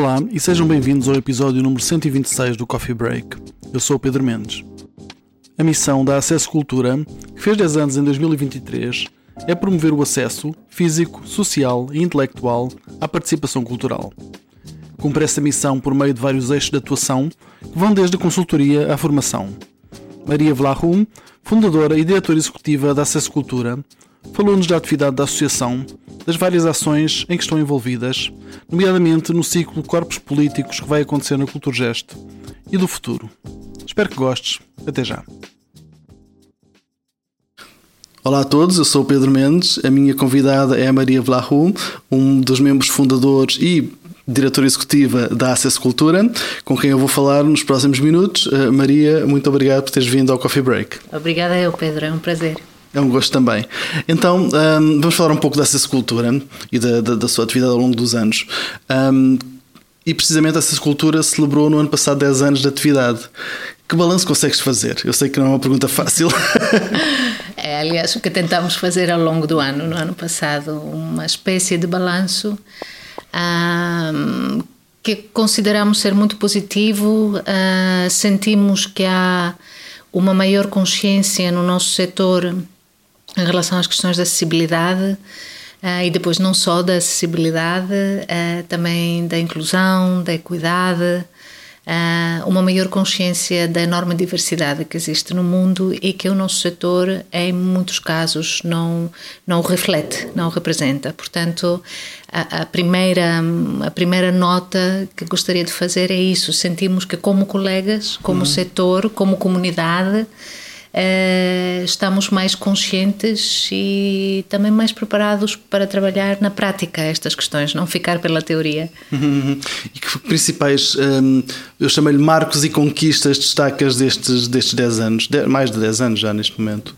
Olá e sejam bem-vindos ao episódio número 126 do Coffee Break. Eu sou o Pedro Mendes. A missão da Acesso Cultura, que fez 10 anos em 2023, é promover o acesso físico, social e intelectual à participação cultural. Cumpre essa missão por meio de vários eixos de atuação que vão desde a consultoria à formação. Maria Vlarum, fundadora e diretora executiva da Acesso Cultura, falou-nos da atividade da associação, das várias ações em que estão envolvidas, nomeadamente no ciclo de Corpos Políticos que vai acontecer na Culturgest e do futuro. Espero que gostes. Até já. Olá a todos, eu sou o Pedro Mendes, a minha convidada é a Maria Vlahu, um dos membros fundadores e diretora executiva da Acesso Cultura, com quem eu vou falar nos próximos minutos. Uh, Maria, muito obrigado por teres vindo ao Coffee Break. Obrigada eu, Pedro, é um prazer. É um gosto também. Então, um, vamos falar um pouco dessa escultura e da, da, da, sua atividade ao longo dos anos. Um, e precisamente essa escultura celebrou no ano passado 10 anos de atividade. Que balanço consegues fazer? Eu sei que não é uma pergunta fácil. é, aliás, o que tentamos fazer ao longo do ano, no ano passado, uma espécie de balanço um, que consideramos ser muito positivo. Uh, sentimos que há uma maior consciência no nosso setor em relação às questões da acessibilidade uh, e depois não só da acessibilidade, uh, também da inclusão, da equidade, uh, uma maior consciência da enorme diversidade que existe no mundo e que o nosso setor, em muitos casos, não, não reflete, não representa. Portanto, a, a, primeira, a primeira nota que gostaria de fazer é isso: sentimos que, como colegas, como uhum. setor, como comunidade, Uh, estamos mais conscientes e também mais preparados para trabalhar na prática estas questões, não ficar pela teoria. Uhum. E que principais, um, eu chamei-lhe marcos e conquistas, destacas destes, destes 10 anos, mais de 10 anos já neste momento?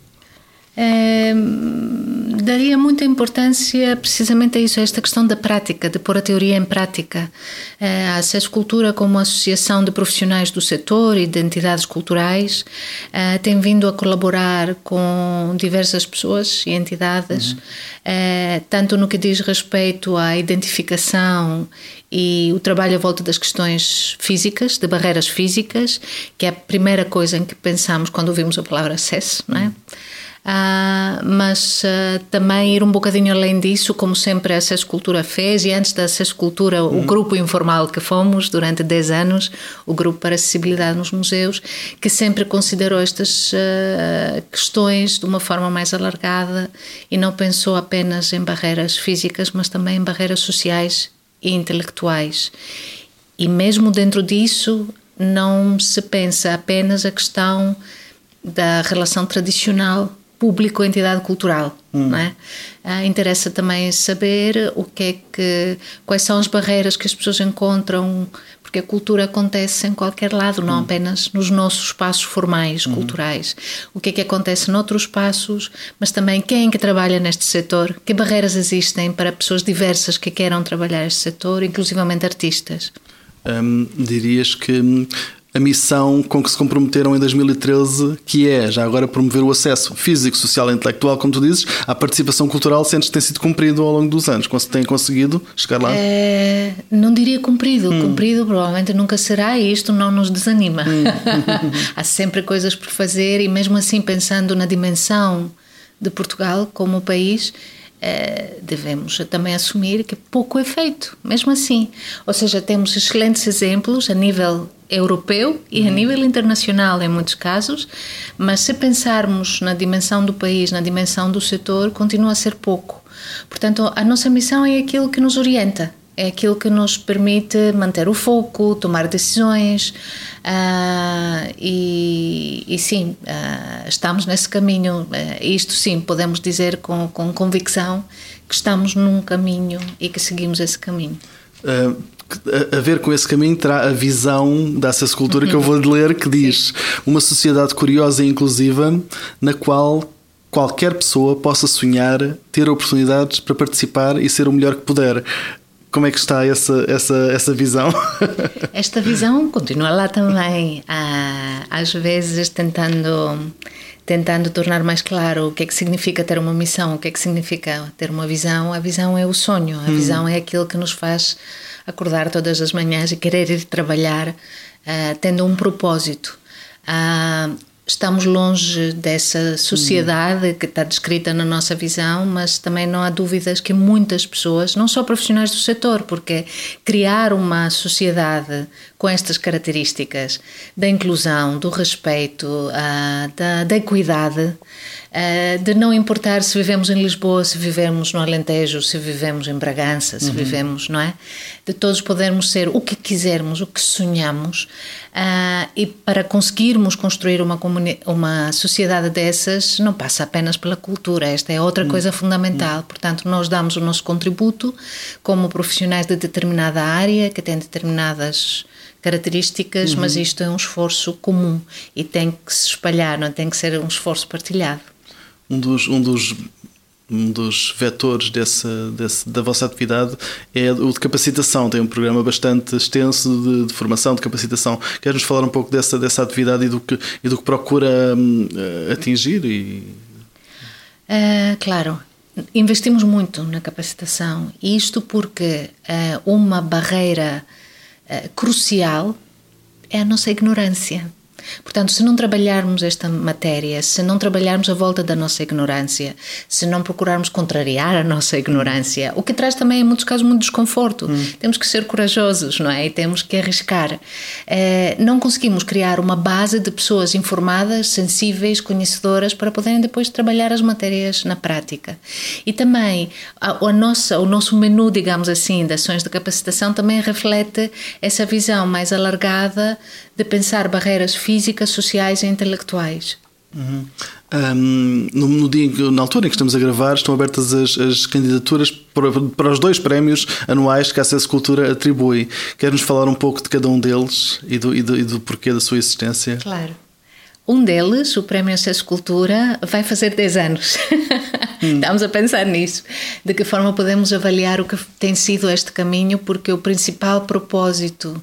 Daria muita importância precisamente a isso, a esta questão da prática, de pôr a teoria em prática. Uh, a Acesso Cultura, como associação de profissionais do setor e de entidades culturais, uh, tem vindo a colaborar com diversas pessoas e entidades, uhum. uh, tanto no que diz respeito à identificação e o trabalho à volta das questões físicas, de barreiras físicas, que é a primeira coisa em que pensamos quando ouvimos a palavra acesso, não é? Uhum. Uh, mas uh, também ir um bocadinho além disso, como sempre a Acesso Cultura fez, e antes da Acesso Cultura, uhum. o grupo informal que fomos durante 10 anos, o Grupo para Acessibilidade nos Museus, que sempre considerou estas uh, questões de uma forma mais alargada e não pensou apenas em barreiras físicas, mas também em barreiras sociais e intelectuais. E mesmo dentro disso, não se pensa apenas a questão da relação tradicional público entidade cultural. Hum. Não é? Ah, interessa também saber o que é que, quais são as barreiras que as pessoas encontram, porque a cultura acontece em qualquer lado, não hum. apenas nos nossos espaços formais, hum. culturais. O que é que acontece noutros espaços, mas também quem é que trabalha neste setor, que barreiras existem para pessoas diversas que queiram trabalhar este setor, inclusivamente artistas. Hum, dirias que a missão com que se comprometeram em 2013, que é já agora promover o acesso físico, social e intelectual, como tu dizes, à participação cultural, sentes que tem sido cumprido ao longo dos anos? Tem conseguido chegar lá? É, não diria cumprido. Hum. Cumprido provavelmente nunca será e isto não nos desanima. Hum. Há sempre coisas por fazer e mesmo assim pensando na dimensão de Portugal como país, eh, devemos também assumir que pouco é feito, mesmo assim. Ou seja, temos excelentes exemplos a nível europeu e a uhum. nível internacional em muitos casos, mas se pensarmos na dimensão do país, na dimensão do setor, continua a ser pouco. Portanto, a nossa missão é aquilo que nos orienta, é aquilo que nos permite manter o foco, tomar decisões uh, e, e, sim, uh, estamos nesse caminho. Uh, isto sim, podemos dizer com, com convicção que estamos num caminho e que seguimos esse caminho. A ver com esse caminho terá a visão da cultura que eu vou ler que diz uma sociedade curiosa e inclusiva na qual qualquer pessoa possa sonhar, ter oportunidades para participar e ser o melhor que puder. Como é que está essa, essa, essa visão? Esta visão continua lá também, às vezes tentando tentando tornar mais claro o que é que significa ter uma missão, o que é que significa ter uma visão. A visão é o sonho, a hum. visão é aquilo que nos faz acordar todas as manhãs e querer ir trabalhar uh, tendo um propósito. Uh, estamos longe dessa sociedade uhum. que está descrita na nossa visão, mas também não há dúvidas que muitas pessoas, não só profissionais do setor, porque criar uma sociedade com estas características da inclusão, do respeito, uh, da, da equidade, de não importar se vivemos em Lisboa, se vivemos no Alentejo, se vivemos em Bragança, se uhum. vivemos, não é? De todos podermos ser o que quisermos, o que sonhamos, uh, e para conseguirmos construir uma, uma sociedade dessas, não passa apenas pela cultura, esta é outra uhum. coisa fundamental. Uhum. Portanto, nós damos o nosso contributo como profissionais de determinada área, que têm determinadas características, uhum. mas isto é um esforço comum e tem que se espalhar, não tem que ser um esforço partilhado. Um dos, um dos, um dos vetores desse, desse, da vossa atividade é o de capacitação. Tem um programa bastante extenso de, de formação, de capacitação. Queres-nos falar um pouco dessa, dessa atividade e do que, e do que procura hum, atingir? E... Uh, claro, investimos muito na capacitação, isto porque uh, uma barreira eh, crucial é a nossa ignorância. Portanto, se não trabalharmos esta matéria, se não trabalharmos a volta da nossa ignorância, se não procurarmos contrariar a nossa ignorância, o que traz também, em muitos casos, muito desconforto. Hum. Temos que ser corajosos, não é? E temos que arriscar. É, não conseguimos criar uma base de pessoas informadas, sensíveis, conhecedoras, para poderem depois trabalhar as matérias na prática. E também a, a nossa, o nosso menu, digamos assim, de ações de capacitação também reflete essa visão mais alargada de pensar barreiras físicas, sociais e intelectuais. Uhum. Um, no, no, dia, na altura em que estamos a gravar, estão abertas as, as candidaturas para, para, os dois prémios anuais que a Acesso Cultura atribui. Quer-nos falar um pouco de cada um deles e do, e do, e do porquê da sua existência? Claro. Um deles, o Prémio Acesso Cultura, vai fazer 10 anos. Hum. Estamos a pensar nisso. De que forma podemos avaliar o que tem sido este caminho, porque o principal propósito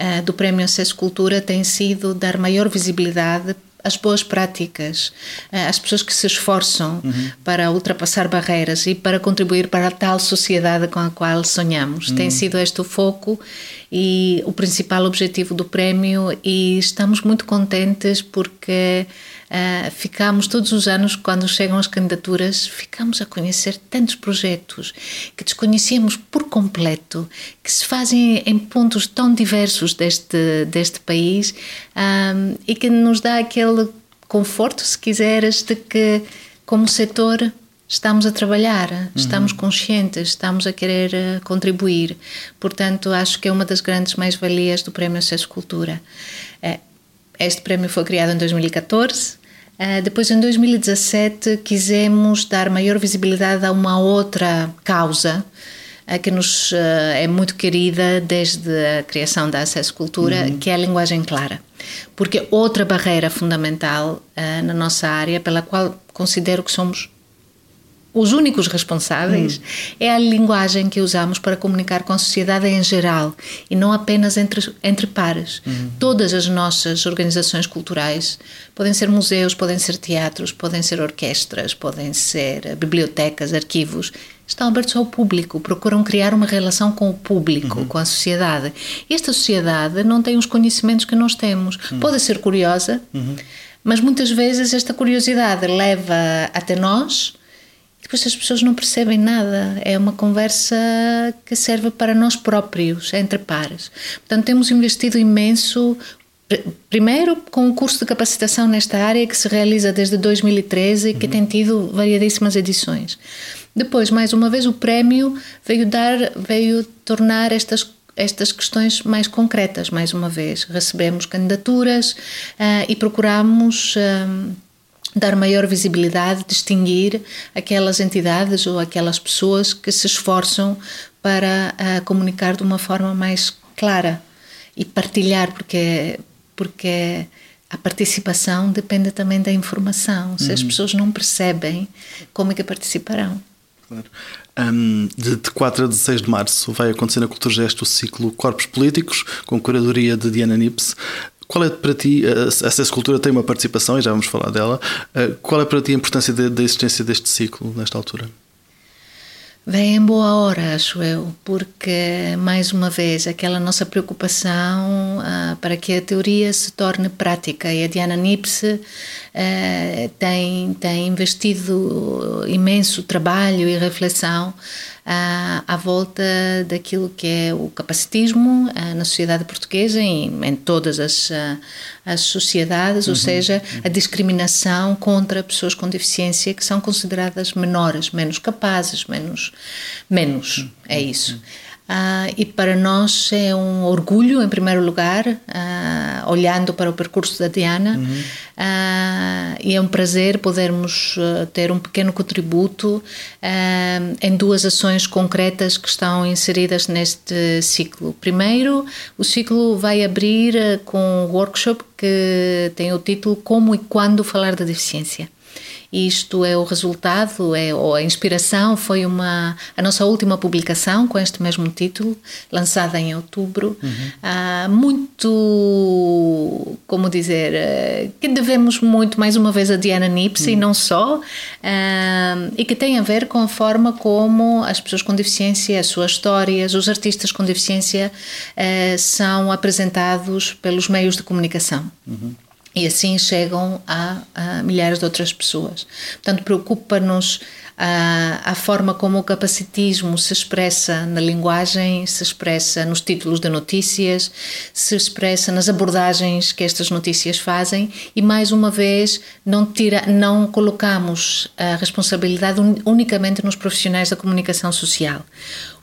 uh, do Prémio Acesso Cultura tem sido dar maior visibilidade às boas práticas, eh, às pessoas que se esforçam uhum. para ultrapassar barreiras e para contribuir para a tal sociedade com a qual sonhamos. Uhum. Tem sido este o foco e o principal objetivo do prémio e estamos muito contentes porque Uh, ficamos todos os anos, quando chegam as candidaturas, ficamos a conhecer tantos projetos que desconhecíamos por completo, que se fazem em pontos tão diversos deste, deste país um, e que nos dá aquele conforto, se quiseres, de que, como setor, estamos a trabalhar, uhum. estamos conscientes, estamos a querer uh, contribuir. Portanto, acho que é uma das grandes mais-valias do Prémio Acesso Cultura. Uh, este prémio foi criado em 2014 Uh, depois, em 2017, quisemos dar maior visibilidade a uma outra causa uh, que nos uh, é muito querida desde a criação da Acesso Cultura, uhum. que é a linguagem clara. Porque outra barreira fundamental na nossa área, pela qual considero que somos os únicos responsáveis hum. é a linguagem que usamos para comunicar com a sociedade em geral e não apenas entre, entre pares. Hum. Todas as nossas organizações culturais podem ser museus, podem ser teatros, podem ser orquestras, podem ser bibliotecas, arquivos. Estão abertos ao público, procuram criar uma relação com o público, uhum. com a sociedade. E esta sociedade não tem os conhecimentos que nós temos. Uhum. Pode ser curiosa, uhum. mas muitas vezes esta curiosidade leva até nós depois as pessoas não percebem nada. É uma conversa que serve para nós próprios, entre pares. Portanto, temos investido imenso. Primeiro, com o curso de capacitação nesta área que se realiza desde 2013 e que uhum. tem tido variedíssimas edições. Depois, mais uma vez, o prémio veio dar, veio tornar estas estas questões mais concretas, mais uma vez. Recebemos candidaturas uh, e procuramos. Uh, dar maior visibilidade, distinguir aquelas entidades ou aquelas pessoas que se esforçam para uh, comunicar de uma forma mais clara e partilhar, porque, porque a participação depende também da informação. Se uhum. as pessoas não percebem, como é que participarão? Claro. Um, de, de 4 a 16 de março vai acontecer na Cultura Gesto o ciclo Corpos Políticos, com curadoria de Diana Nips. Qual é para ti, a Acesso Cultura tem uma participação e já vamos falar dela, eh, qual é para ti a importância da existência deste ciclo nesta altura? Vem em boa hora, acho eu, porque, mais uma vez, aquela nossa preocupação uh, para que a teoria se torne prática. E a Diana Nipse uh, tem, tem investido imenso trabalho e reflexão à volta daquilo que é o capacitismo na sociedade portuguesa e em todas as, as sociedades, uhum, ou seja, uhum. a discriminação contra pessoas com deficiência que são consideradas menores, menos capazes, menos menos. É isso. Uh, e para nós é um orgulho, em primeiro lugar, uh, olhando para o percurso da Diana, uhum. uh, e é um prazer podermos ter um pequeno contributo em duas ações concretas que estão inseridas neste ciclo. Primeiro, o ciclo vai abrir com um workshop que tem o título Como e Quando Falar da Deficiência. Isto é o resultado, é, ou a inspiração foi uma a nossa última publicação com este mesmo título, lançada em outubro. Uhum. Ah, muito, como dizer, eh, que devemos muito mais uma vez a Diana Nips uhum. e não só, ah, e que tem a ver com a forma como as pessoas com deficiência, as suas histórias, os artistas com deficiência eh, são apresentados pelos meios de comunicação. Uhum e assim chegam a, a, milhares de outras pessoas. Portanto, preocupa-nos a, a, forma como o capacitismo se expressa na linguagem, se expressa nos títulos de notícias, se expressa nas abordagens que estas notícias fazem e mais uma vez não tira, não colocamos a responsabilidade unicamente nos profissionais da comunicação social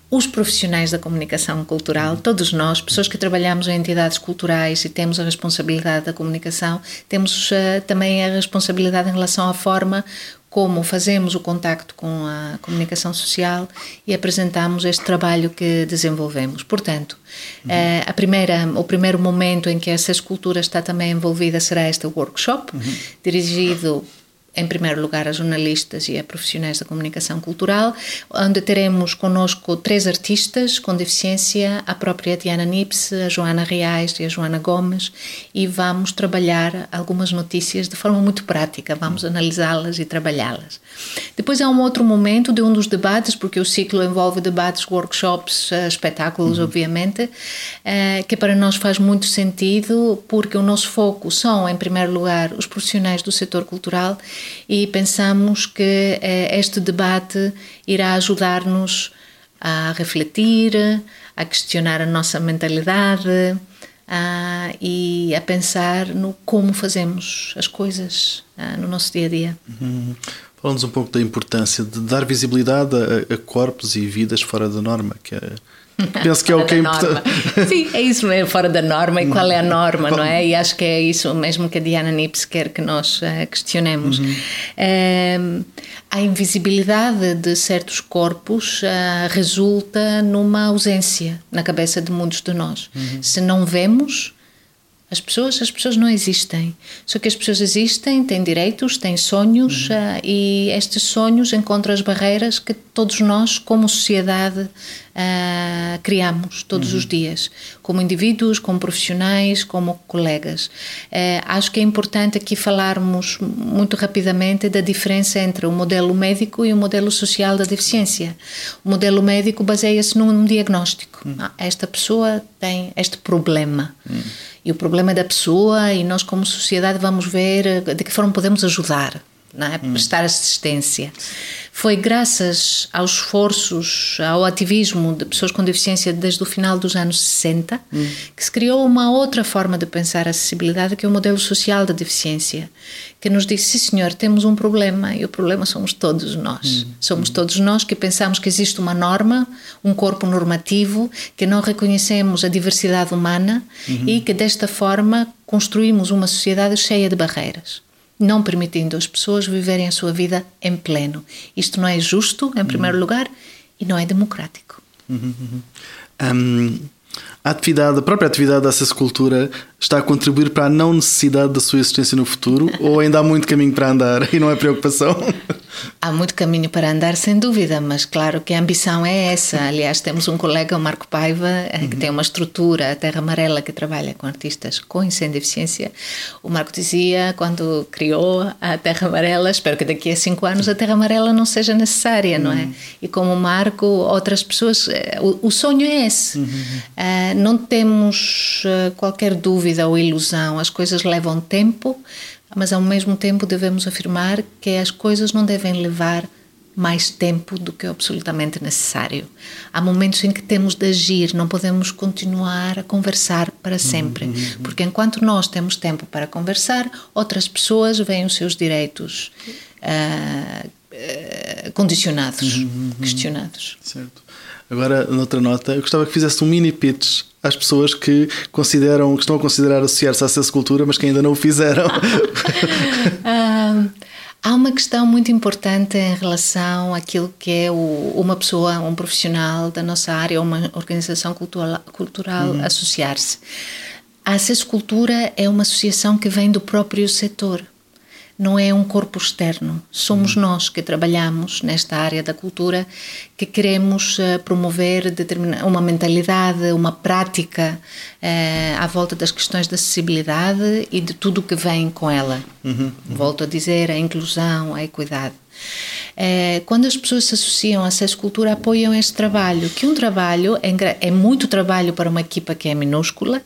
os profissionais da comunicação cultural, todos nós, pessoas que trabalhamos em entidades culturais e temos a responsabilidade da comunicação, temos uh, também a responsabilidade em relação à forma como fazemos o contacto com a comunicação social e apresentamos este trabalho que desenvolvemos. Portanto, uhum. uh, a primeira, o primeiro momento em que essa escultura está também envolvida será este workshop, uhum. dirigido em primeiro lugar, a jornalistas e a profissionais da comunicação cultural, onde teremos conosco três artistas com deficiência, a própria Diana Nips, a Joana Reais e a Joana Gomes, e vamos trabalhar algumas notícias de forma muito prática, vamos analisá-las e trabalhá-las. Depois há um outro momento de um dos debates, porque o ciclo envolve debates, workshops, eh, espetáculos, uhum. obviamente, eh, que para nós faz muito sentido, porque o nosso foco são, em primeiro lugar, os profissionais do setor cultural e pensamos que eh, este debate irá ajudar-nos a refletir, a questionar a nossa mentalidade a, e a pensar no como fazemos as coisas a, no nosso dia a dia. Uhum. Falamos um pouco da importância de dar visibilidade a, a corpos e vidas fora da norma, que é Penso que é o que é importante. Sim, é isso mesmo, fora da norma. E qual é a norma, não é? E acho que é isso mesmo que a Diana Nips quer que nós uh, questionemos. Uhum. Uh, a invisibilidade de certos corpos uh, resulta numa ausência na cabeça de muitos de nós. Uhum. Se não vemos, as pessoas, as pessoas não existem. Só que as pessoas existem, têm direitos, têm sonhos uhum. uh, e estes sonhos encontram as barreiras que todos nós, como sociedade, uh, criamos todos uhum. os dias, como indivíduos, como profissionais, como colegas. Uh, acho que é importante aqui falarmos muito rapidamente da diferença entre o modelo médico e o modelo social da deficiência. O modelo médico baseia-se num diagnóstico. Uhum. Ah, esta pessoa tem este problema. E o problema é da pessoa e nós como sociedade vamos ver eh, de que forma podemos ajudar, é? hum. prestar assistência. Foi graças aos esforços, ao ativismo de pessoas com deficiência desde o final dos anos 60 hum. que se criou uma outra forma de pensar a acessibilidade, que é o modelo social da deficiência, que nos diz: sim, senhor, temos um problema e o problema somos todos nós. Hum. Somos hum. todos nós que pensamos que existe uma norma, um corpo normativo, que não reconhecemos a diversidade humana uhum. e que desta forma construímos uma sociedade cheia de barreiras não permitindo as pessoas viverem a sua vida em pleno. Isto não é justo, em primeiro uhum. lugar, e não é democrático. Uhum, uhum. Um, a atividade, a própria atividade dessa escultura está a contribuir para a não necessidade da sua existência no futuro ou ainda há muito caminho para andar e não é preocupação? Há muito caminho para andar, sem dúvida, mas claro que a ambição é essa. Aliás, temos um colega, o Marco Paiva, uhum. que tem uma estrutura, a Terra Amarela, que trabalha com artistas com e sem deficiência. O Marco dizia, quando criou a Terra Amarela, espero que daqui a cinco anos a Terra Amarela não seja necessária, uhum. não é? Uhum. E como o Marco, outras pessoas, eh, o, o sonho é esse. Uhum. Uh, não temos qualquer dúvida ou ilusão, as coisas levam tempo, mas ao mesmo tempo devemos afirmar que as coisas não devem levar mais tempo do que é absolutamente necessário. Há momentos em que temos de agir, não podemos continuar a conversar para sempre, uhum, uhum. porque enquanto nós temos tempo para conversar, outras pessoas veem os seus direitos uh, uh, condicionados, uhum, questionados. Certo. Agora, noutra nota, eu gostava que fizesse um mini pitch às pessoas que consideram, que estão a considerar associar-se à acesso cultura, mas que ainda não o fizeram. uh, há uma questão muito importante em relação àquilo que é o, uma pessoa, um profissional da nossa área, uma organização cultural, cultural uhum. associar-se. A Acesso Cultura é uma associação que vem do próprio setor não é um corpo externo. Somos uhum. nós que trabalhamos nesta área da cultura que queremos uh, promover uma mentalidade, uma prática uh, à volta das questões da acessibilidade e de tudo o que vem com ela. Uhum. Uhum. Volto a dizer, a inclusão, a equidade. É, quando as pessoas se associam à SES Cultura, apoiam este trabalho, que é um trabalho, é, é, muito trabalho para uma equipa que é minúscula,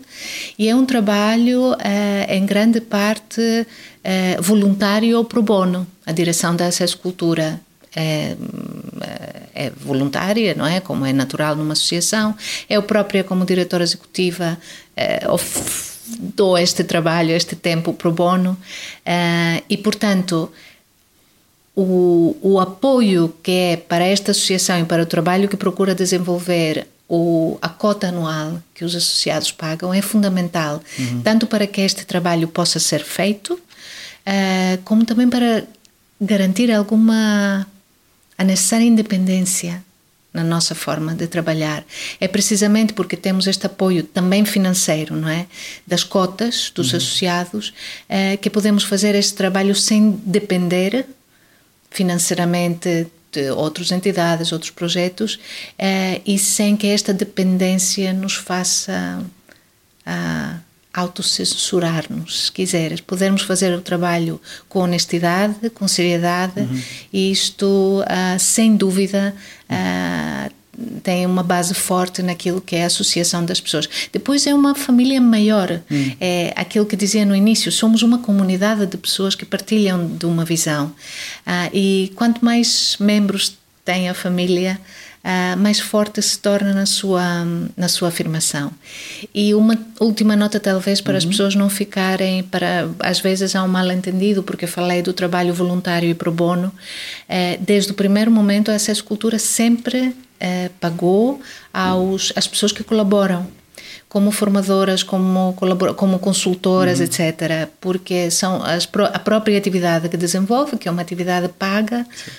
e é um trabalho, é, em grande parte, é, voluntário ou pro bono. A direção da SES Cultura é, é, voluntária, não é? Como é natural numa associação. Eu própria, como diretora executiva, é, dou este trabalho, este tempo pro bono, é, e portanto o, o apoio que é para esta associação e para o trabalho que procura desenvolver o, a cota anual que os associados pagam é fundamental, uhum. tanto para que este trabalho possa ser feito, uh, como também para garantir alguma a necessária independência na nossa forma de trabalhar. É precisamente porque temos este apoio também financeiro, não é? Das cotas dos uhum. associados, uh, que podemos fazer este trabalho sem depender financeiramente de outras entidades, outros projetos, eh, e sem que esta dependência nos faça ah, autocensurar-nos, se quiseres. Podermos fazer o trabalho com honestidade, com seriedade, uhum. e isto, ah, sem dúvida, ah, tem uma base forte naquilo que é a associação das pessoas. Depois é uma família maior. Hum. É aquilo que dizia no início, somos uma comunidade de pessoas que partilham de uma visão. Ah, e quanto mais membros tem a família, ah, mais forte se torna na sua, na sua afirmação. E uma última nota, talvez, para uhum. as pessoas não ficarem, para às vezes há um mal-entendido, porque eu falei do trabalho voluntário e pro bono. Eh, desde o primeiro momento, a Acesso Cultura sempre eh, pagou aos, às pessoas que colaboram como formadoras, como, como consultoras, uhum. etc. Porque são as, a própria atividade que desenvolve, que é uma atividade paga, Sim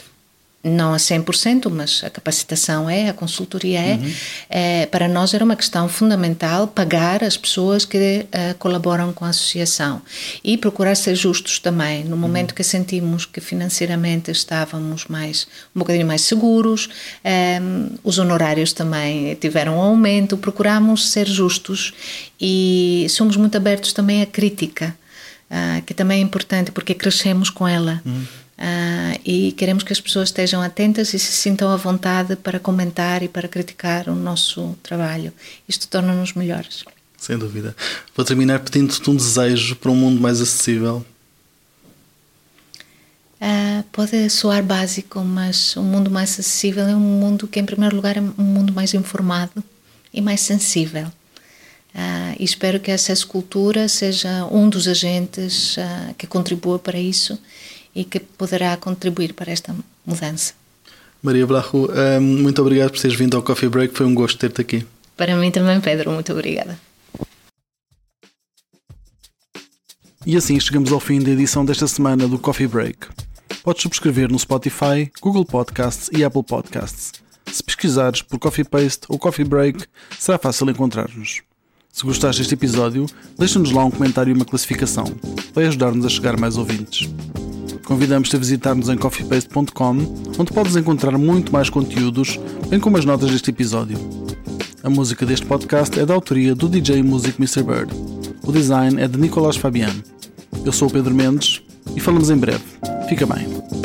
não a 100%, mas a capacitação é, a consultoria é, uhum. é, para nós era uma questão fundamental pagar as pessoas que uh, colaboram com a associação e procurar ser justos também, no momento uhum. que sentimos que financeiramente estávamos mais, um bocadinho mais seguros, um, ehm, os honorários também tiveram um aumento, procuramos ser justos e somos muito abertos também à crítica, uh, que também é importante porque crescemos com ela. Uhum. Uh, e queremos que as pessoas estejam atentas e se sintam à vontade para comentar e para criticar o nosso trabalho. Isto torna-nos melhores. Sem dúvida. Vou terminar pedindo-te um desejo para um mundo mais acessível. Uh, pode soar básico, mas um mundo mais acessível é um mundo que, em primeiro lugar, é um mundo mais informado e mais sensível. Uh, e espero que a Acesso Cultura seja um dos agentes uh, que contribua para isso e que poderá contribuir para esta mudança. Maria Blarro, muito obrigado por teres vindo ao Coffee Break, foi um gosto ter-te aqui. Para mim também, Pedro, muito obrigada. E assim chegamos ao fim da edição desta semana do Coffee Break. Podes subscrever no Spotify, Google Podcasts e Apple Podcasts. Se pesquisares por Coffee Paste ou Coffee Break, será fácil encontrar-nos. Se gostaste deste episódio, deixa-nos lá um comentário e uma classificação. Vai ajudar-nos a chegar a mais ouvintes. Convidamos-te a visitar-nos em coffeepaste.com, onde podes encontrar muito mais conteúdos, bem como as notas deste episódio. A música deste podcast é da autoria do DJ Music Mr. Bird. O design é de Nicolás Fabiano. Eu sou o Pedro Mendes e falamos em breve. Fica bem.